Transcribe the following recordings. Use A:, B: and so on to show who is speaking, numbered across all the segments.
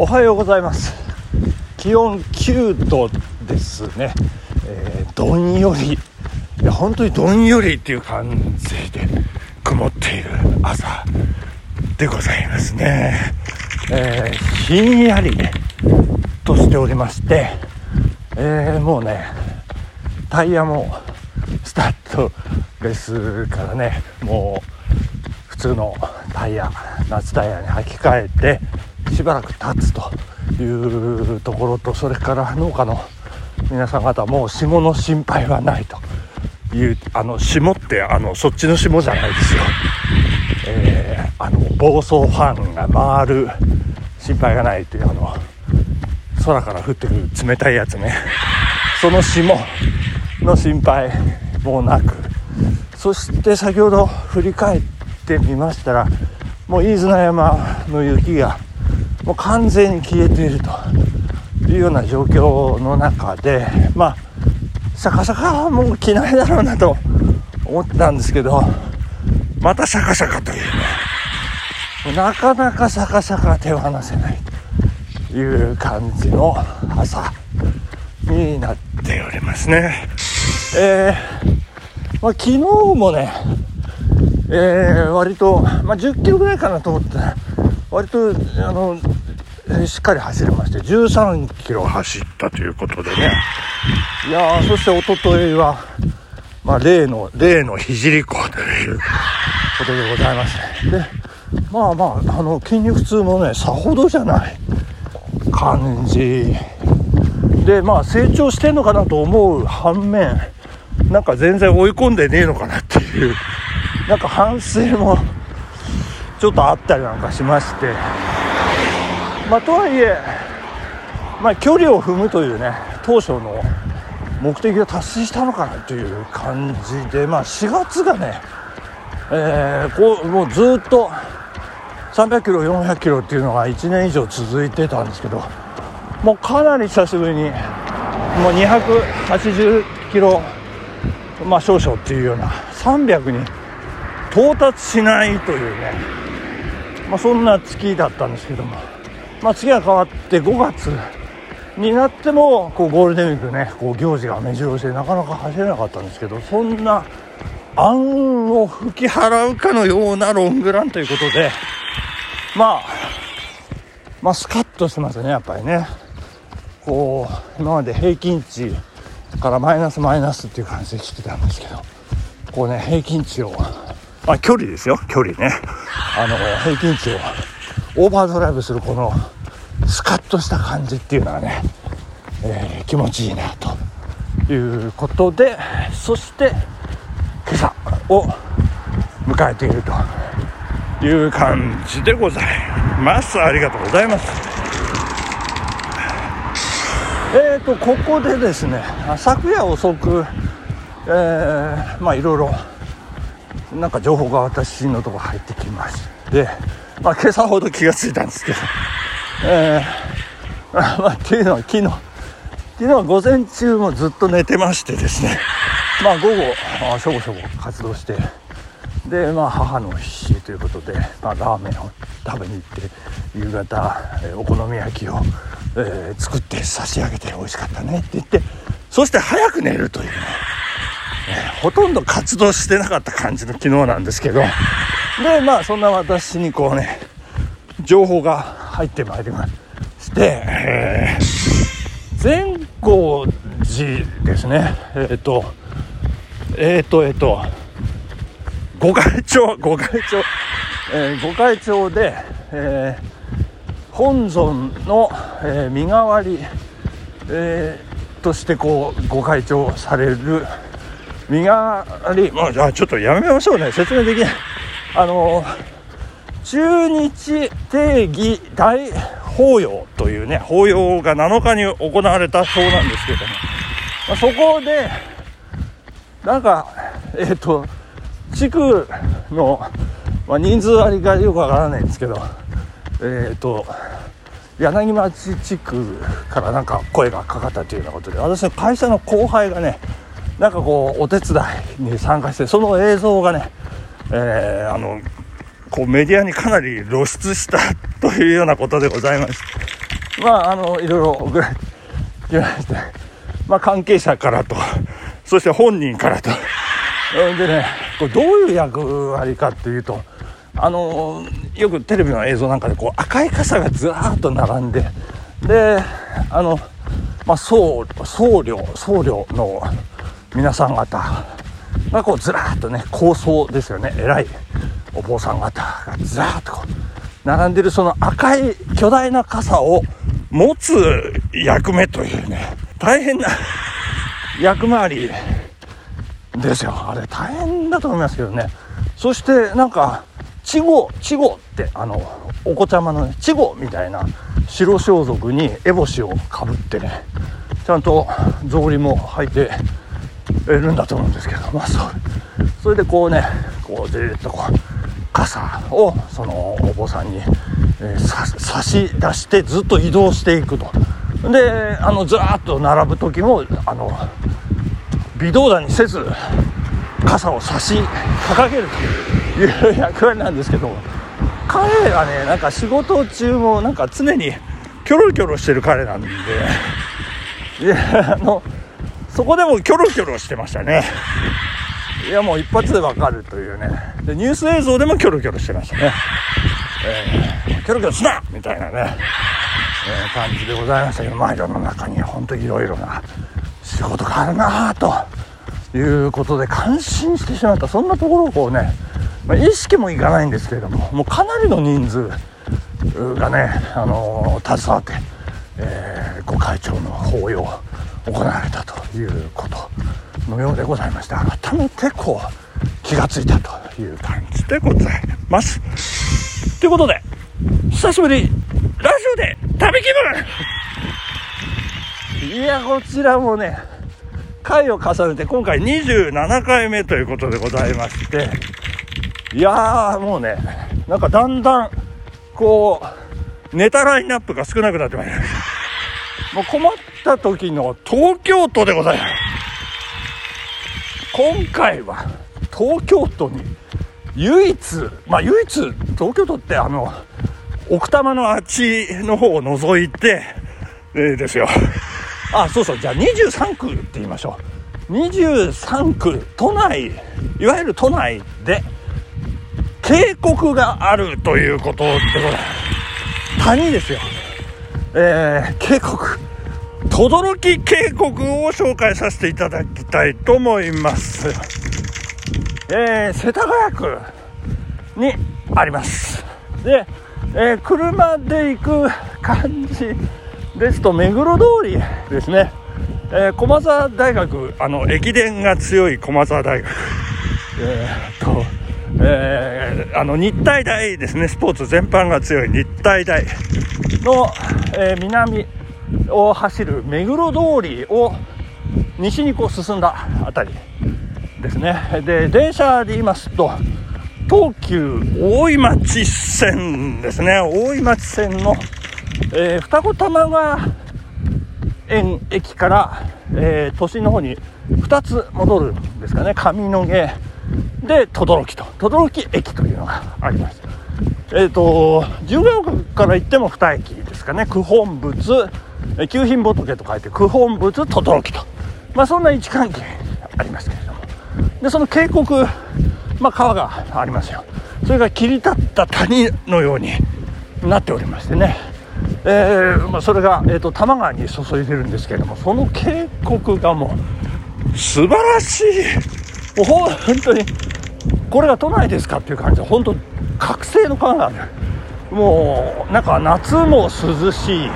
A: おはようございます。気温9度ですね、えー、どんより。いや本当にどんよりっていう感じで曇っている朝でございますね、えー、ひんやりとしておりまして、えー、もうねタイヤもスタッドレスからねもう普通のタイヤ夏タイヤに履き替えてしばらく経つというところとそれから農家の皆さん方もう霜の心配はないというあの霜ってあのそっちの霜じゃないですよ、えー、あの暴走ファンが回る心配がないというあの空から降ってくる冷たいやつね。その霜の心配もなく。そして先ほど振り返ってみましたらもう飯綱山の雪がもう完全に消えていると。いうような状況の中でまあシャカシャカはもう着ないだろうなと思ってたんですけどまたシャカシャカという。ねなかなかシャカシャカ手を離せないという感じの朝になっておりますね。えー、まあ、昨日もねえー、割と、まあ、10キロぐらいかなと思って割とあのしっかり走れまして13キロ。走ったということでね。いやそしておとといは、まあ、例の例の聖湖ということでございましてでまあまああの筋肉痛もねさほどじゃない感じ。でまあ成長してんのかなと思う反面なんか全然追い込んでねえのかなっていう。なんか反省もちょっとあったりなんかしまして、まあ、とはいえ、まあ、距離を踏むというね当初の目的を達成したのかなという感じで、まあ、4月がね、えー、こうもうずっと300キロ400キロっていうのが1年以上続いてたんですけどもうかなり久しぶりにもう280キロ、まあ、少々っていうような300に到達しないというねまあ、そんな月だったんですけども、まあ、月が変わって5月になってもこうゴールデンウィークねこう行事が目白押しでなかなか走れなかったんですけどそんな暗を吹き払うかのようなロングランということでまあまあスカッとしてますねやっぱりね。こう今まで平均値からマイナスマイナスっていう感じで来てたんですけどこうね平均値をあ、距離ですよ距離ね。あの平均値をオーバードライブするこのスカッとした感じっていうのはね、えー、気持ちいいなということでそして今朝を迎えているという感じでございます。ありがとうございます。えーとここでですね昨夜遅くえー、まあいろいろなんか情報が私のとこ入ってきましてまあ今朝ほど気がついたんですけど。えー、まあっていうのは昨日昨日は午前中もずっと寝てましてですね。まあ午後あしょぼしょぼ活動して。でまあ母の日ということで、まあ、ラーメンを食べに行って夕方、え、お好み焼きを、えー、作って差し上げて美味しかったねって言ってそして早く寝るというね。ほとんど活動してなかった感じの昨日なんですけど、で、まあ、そんな私にこうね、情報が入ってまいりまして、えー、善光寺ですね、えっ、ー、と、えっ、ー、と、えっ、と、御開帳、御開帳、えー、御開帳で、えー、本尊の、えー、身代わり、えー、としてこうご開帳される身代わり、まあ、じゃあちょっとやめましょうね。説明できない。あの、中日定義大法要というね、法要が7日に行われたそうなんですけども、まあ、そこで、なんか、えっ、ー、と、地区の、まあ、人数割りがよくわからないんですけど、えっ、ー、と、柳町地区からなんか声がかかったというようなことで、私の会社の後輩がね、なんかこうお手伝いに参加してその映像がね、えー、あのこうメディアにかなり露出したというようなことでございましまああのいろいろ送られてきまして、まあ、関係者からとそして本人からと。でねこれどういう役割かっていうとあのよくテレビの映像なんかでこう赤い傘がずらーっと並んでであの、まあ、僧僧侶僧侶の皆さん方がこうずらーっとね高僧ですよね。偉いお坊さん方がずらーっとこう並んでるその赤い巨大な傘を持つ役目というね大変な 役回りですよ。あれ大変だと思いますけどね。そしてなんか稚語稚語ってあのお子ちゃまのね稚語みたいな白装束に烏帽子をかぶってねちゃんと草履も履いてるんだと思うんですけどまあそうそれでこうねこうずっとこう傘をそのお坊さんに、えー、差し出してずっと移動していくと。であのずらっと並ぶ時もあの微動だにせず傘を差し掲げるという役割なんですけど彼がねなんか仕事中もなんか常にキョロキョロしてる彼なんでいやあのそこでもキョロキョロしてましたね。いやもう一発でわかるというね。でニュース映像でもキョロキョロしてましたね、えー、キョロキョロすなみたいなね、えー、感じでございましたけどまあ世の中には本当いろいろな仕事があるなということで感心してしまった。そんなところをこうね、まあ、意識もいかないんですけれどももうかなりの人数がね、あのー、携わって、えー、ご会長の法要行われたということのようでございまして改めてこう気がついたという感じでございます。ということで久しぶりラジオで旅気分。いやこちらもね回を重ねて今回27回目ということでございまして。いやーもうねなんかだんだんこうネタラインナップが少なくなってまいりました。もう困った時の東京都でございます。今回は東京都に唯一まあ唯一東京都ってあの奥多摩のあっちの方を除いて、えー、ですよ。あそうそうじゃあ23区って言いましょう。23区都内いわゆる都内で渓谷があるということでございます。谷ですよ。えー、渓谷轟渓谷を紹介させていただきたいと思います。えー、世田谷区にあります。で、えー、車で行く感じですと目黒通りですね、えー、駒沢大学あの駅伝が強い駒沢大学。えー、と、えー、あの日体大ですね。スポーツ全般が強い日体大の、えー、南を走る目黒通りを西にこう進んだ辺りですね。で電車で言いますと東急大井町線ですね。大井町線の、えー、二子玉川園駅から、えー、都心の方に2つ戻るんですかね。上野毛で等々力と。等々力駅というのがありますえっ、ー、と自由が丘から行っても2駅ですかね。九本仏九品仏と書いて九本仏等々力と。まあそんな位置関係ありますけれども。でその渓谷まあ、川がありますよ。それが切り立った谷のようになっておりましてね、えー、まあ、それが、えーと、多摩川に注いでるんですけれどもその渓谷がもう素晴らしい。もう本当にこれが都内ですかっていう感じで本当覚醒の川があるもうなんか夏も涼しい、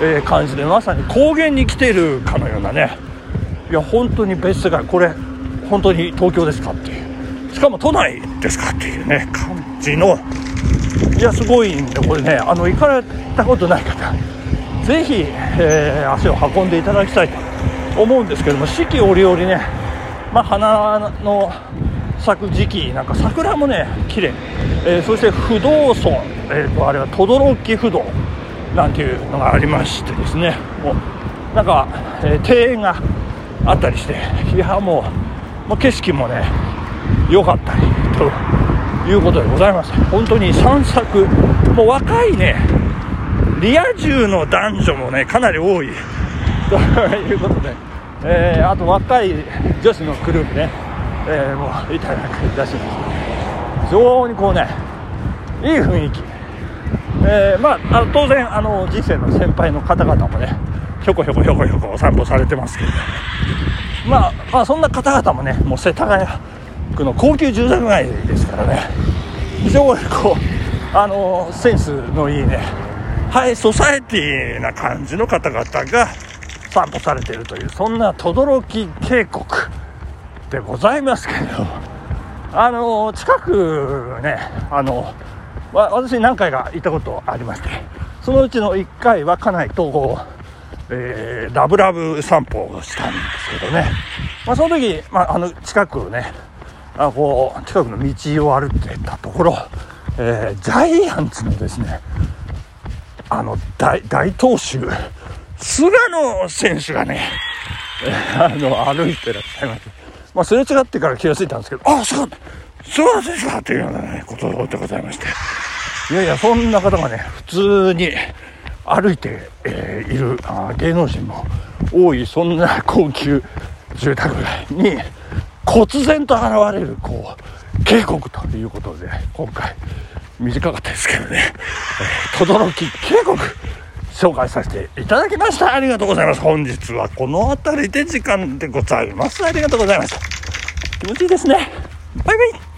A: え、感じでまさに高原に来てるかのようなね。いや本当に別世界これ本当に東京ですかっていう。しかも都内ですかっていうね感じの。いやすごいんでこれねあの行かれたことない方ぜひ、えー、足を運んでいただきたいと思うんですけども四季折々ね、まあ、花の咲く時期なんか桜もね綺麗、えー、そして不動尊、えーと、あれは轟不動なんていうのがありましてですね。もうなんか、えー、庭園があったりしていやもう、もう景色もね良かったりということでございます。本当に散策。もう若いねリア充の男女もねかなり多い。ということで、えー、あと若い女子のグループね、えー、もういなんかいらっしゃいます。非常にこうねいい雰囲気、えー、まああの当然あの人生の先輩の方々もねひょこひょこひょこひょこお散歩されてますけど、まあ、まあそんな方々もねもう世田谷区の高級住宅街ですからね。非常にこうあのセンスのいいねハイソサエティな感じの方々が散歩されているというそんな轟渓谷。でございますけどあの近くねあの私何回か行ったことありましてそのうちの1回は家内とえー、ラブラブ散歩をしたんですけどね、まあ、その時、まあ、あの近くねあこう近くの道を歩いてたところ、えー、ジャイアンツのですねあの大大投手菅野選手がね、あの歩いてらっしゃいまして、まあ、すれ違ってから気が付いたんですけどあすごい菅野選手だっていうような、ね、ことでございまして。いやいやそんな方がね普通に歩いて、えー、いるあ芸能人も多いそんな高級住宅街に忽然と現れるこう渓谷ということで今回短かったですけどね。轟、えー、渓谷紹介させていただきました。ありがとうございます。本日はこの辺りで時間でございます。ありがとうございました。気持ちいいですね。バイバイ。